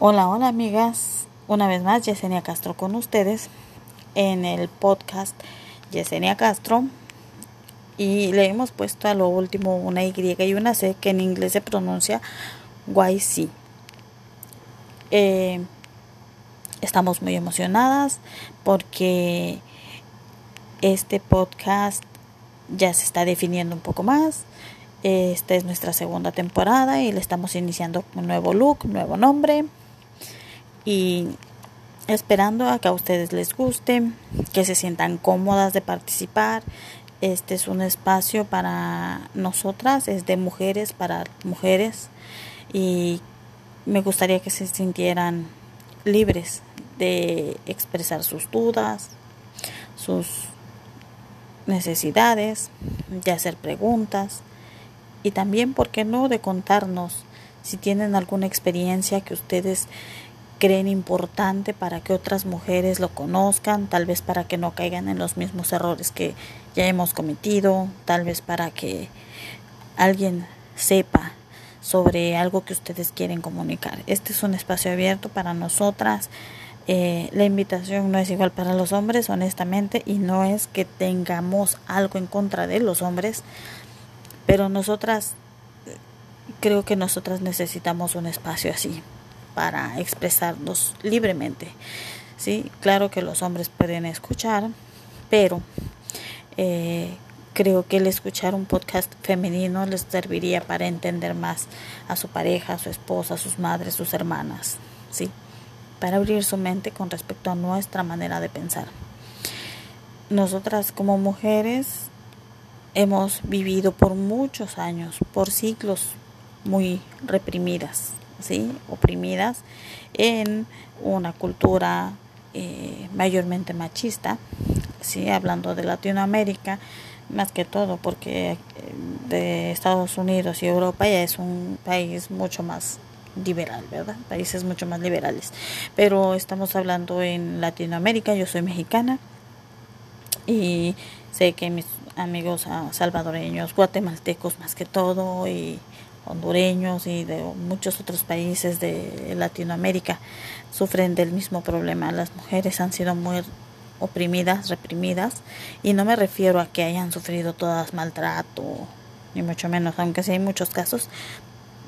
Hola, hola amigas. Una vez más, Yesenia Castro con ustedes en el podcast Yesenia Castro. Y le hemos puesto a lo último una Y y una C que en inglés se pronuncia YC. Eh, estamos muy emocionadas porque este podcast ya se está definiendo un poco más. Esta es nuestra segunda temporada y le estamos iniciando un nuevo look, nuevo nombre y esperando a que a ustedes les guste, que se sientan cómodas de participar. Este es un espacio para nosotras, es de mujeres para mujeres y me gustaría que se sintieran libres de expresar sus dudas, sus necesidades, de hacer preguntas y también, ¿por qué no?, de contarnos si tienen alguna experiencia que ustedes creen importante para que otras mujeres lo conozcan, tal vez para que no caigan en los mismos errores que ya hemos cometido, tal vez para que alguien sepa sobre algo que ustedes quieren comunicar. Este es un espacio abierto para nosotras. Eh, la invitación no es igual para los hombres, honestamente, y no es que tengamos algo en contra de los hombres, pero nosotras, creo que nosotras necesitamos un espacio así para expresarnos libremente. Sí, claro que los hombres pueden escuchar, pero eh, creo que el escuchar un podcast femenino les serviría para entender más a su pareja, a su esposa, a sus madres, sus hermanas, sí, para abrir su mente con respecto a nuestra manera de pensar. Nosotras como mujeres hemos vivido por muchos años, por siglos, muy reprimidas, ¿sí? oprimidas en una cultura eh, mayormente machista, ¿sí? hablando de Latinoamérica, más que todo, porque eh, de Estados Unidos y Europa ya es un país mucho más liberal, ¿verdad? Países mucho más liberales. Pero estamos hablando en Latinoamérica, yo soy mexicana y sé que mis amigos ah, salvadoreños, guatemaltecos más que todo y hondureños y de muchos otros países de Latinoamérica sufren del mismo problema. Las mujeres han sido muy oprimidas, reprimidas, y no me refiero a que hayan sufrido todas maltrato, ni mucho menos, aunque sí hay muchos casos,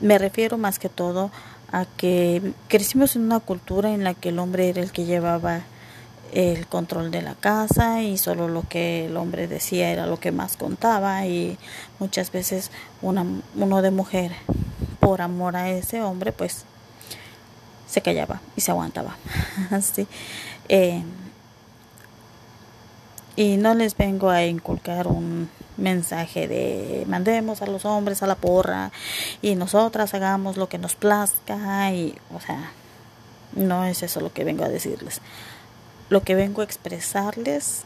me refiero más que todo a que crecimos en una cultura en la que el hombre era el que llevaba el control de la casa y solo lo que el hombre decía era lo que más contaba y muchas veces una, uno de mujer por amor a ese hombre pues se callaba y se aguantaba. Así eh, y no les vengo a inculcar un mensaje de mandemos a los hombres a la porra y nosotras hagamos lo que nos plazca y o sea no es eso lo que vengo a decirles lo que vengo a expresarles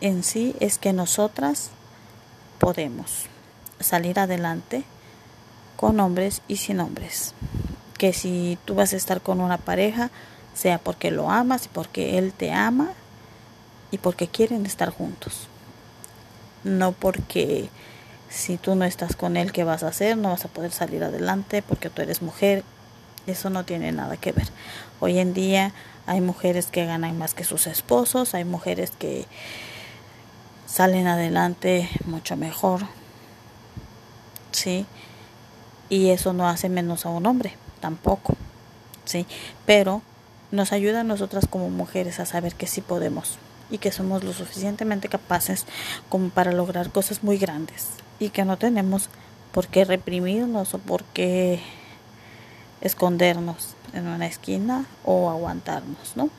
en sí es que nosotras podemos salir adelante con hombres y sin hombres. Que si tú vas a estar con una pareja, sea porque lo amas y porque él te ama y porque quieren estar juntos. No porque si tú no estás con él, ¿qué vas a hacer? No vas a poder salir adelante porque tú eres mujer. Eso no tiene nada que ver. Hoy en día hay mujeres que ganan más que sus esposos, hay mujeres que salen adelante mucho mejor. ¿Sí? Y eso no hace menos a un hombre, tampoco. ¿Sí? Pero nos ayuda a nosotras como mujeres a saber que sí podemos y que somos lo suficientemente capaces como para lograr cosas muy grandes y que no tenemos por qué reprimirnos o por qué escondernos en una esquina o aguantarnos, ¿no?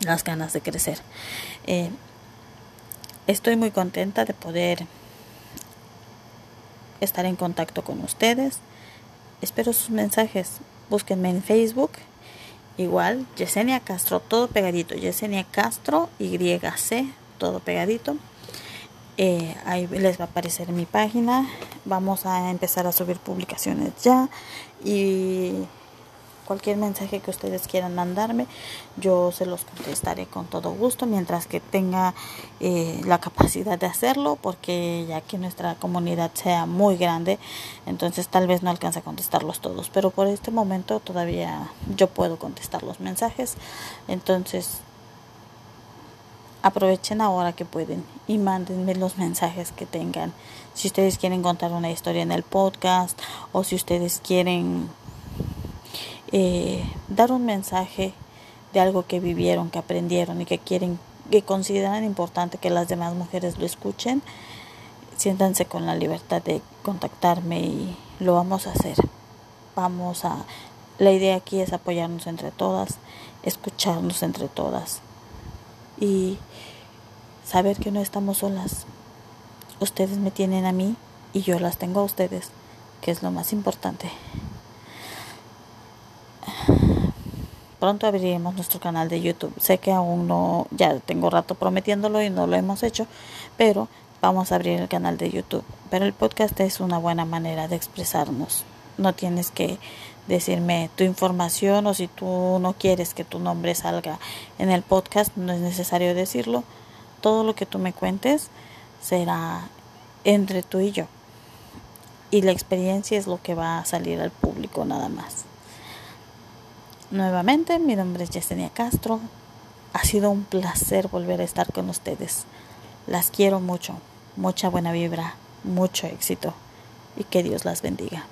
Las ganas de crecer. Eh, estoy muy contenta de poder estar en contacto con ustedes. Espero sus mensajes. Búsquenme en Facebook. Igual, Yesenia Castro, todo pegadito. Yesenia Castro, YC, todo pegadito. Eh, ahí les va a aparecer mi página. Vamos a empezar a subir publicaciones ya. Y cualquier mensaje que ustedes quieran mandarme, yo se los contestaré con todo gusto mientras que tenga eh, la capacidad de hacerlo, porque ya que nuestra comunidad sea muy grande, entonces tal vez no alcance a contestarlos todos, pero por este momento todavía yo puedo contestar los mensajes, entonces aprovechen ahora que pueden y mándenme los mensajes que tengan. Si ustedes quieren contar una historia en el podcast o si ustedes quieren eh, dar un mensaje de algo que vivieron, que aprendieron y que quieren, que consideran importante que las demás mujeres lo escuchen, siéntanse con la libertad de contactarme y lo vamos a hacer. Vamos a, la idea aquí es apoyarnos entre todas, escucharnos entre todas y saber que no estamos solas. Ustedes me tienen a mí y yo las tengo a ustedes, que es lo más importante. Pronto abriremos nuestro canal de YouTube. Sé que aún no, ya tengo rato prometiéndolo y no lo hemos hecho, pero vamos a abrir el canal de YouTube. Pero el podcast es una buena manera de expresarnos. No tienes que decirme tu información o si tú no quieres que tu nombre salga en el podcast, no es necesario decirlo. Todo lo que tú me cuentes será entre tú y yo. Y la experiencia es lo que va a salir al público nada más. Nuevamente, mi nombre es Yesenia Castro. Ha sido un placer volver a estar con ustedes. Las quiero mucho, mucha buena vibra, mucho éxito y que Dios las bendiga.